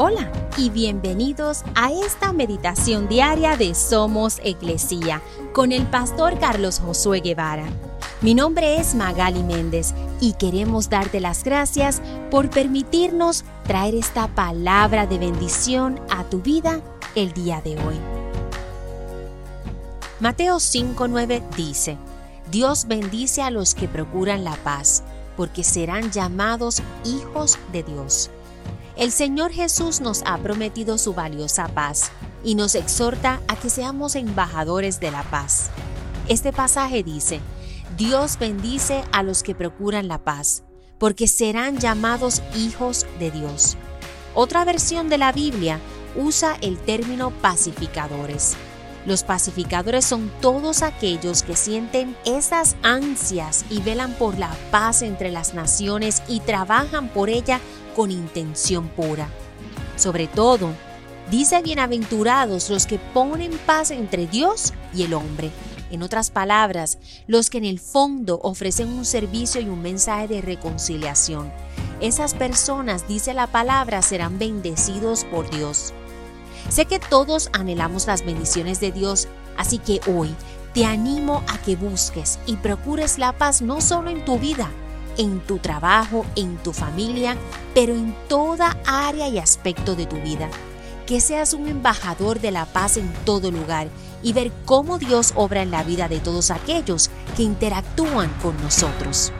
Hola y bienvenidos a esta meditación diaria de Somos Iglesia con el pastor Carlos Josué Guevara. Mi nombre es Magali Méndez y queremos darte las gracias por permitirnos traer esta palabra de bendición a tu vida el día de hoy. Mateo 5:9 dice, Dios bendice a los que procuran la paz, porque serán llamados hijos de Dios. El Señor Jesús nos ha prometido su valiosa paz y nos exhorta a que seamos embajadores de la paz. Este pasaje dice, Dios bendice a los que procuran la paz, porque serán llamados hijos de Dios. Otra versión de la Biblia usa el término pacificadores. Los pacificadores son todos aquellos que sienten esas ansias y velan por la paz entre las naciones y trabajan por ella con intención pura. Sobre todo, dice bienaventurados los que ponen paz entre Dios y el hombre. En otras palabras, los que en el fondo ofrecen un servicio y un mensaje de reconciliación. Esas personas, dice la palabra, serán bendecidos por Dios. Sé que todos anhelamos las bendiciones de Dios, así que hoy te animo a que busques y procures la paz no solo en tu vida, en tu trabajo, en tu familia, pero en toda área y aspecto de tu vida. Que seas un embajador de la paz en todo lugar y ver cómo Dios obra en la vida de todos aquellos que interactúan con nosotros.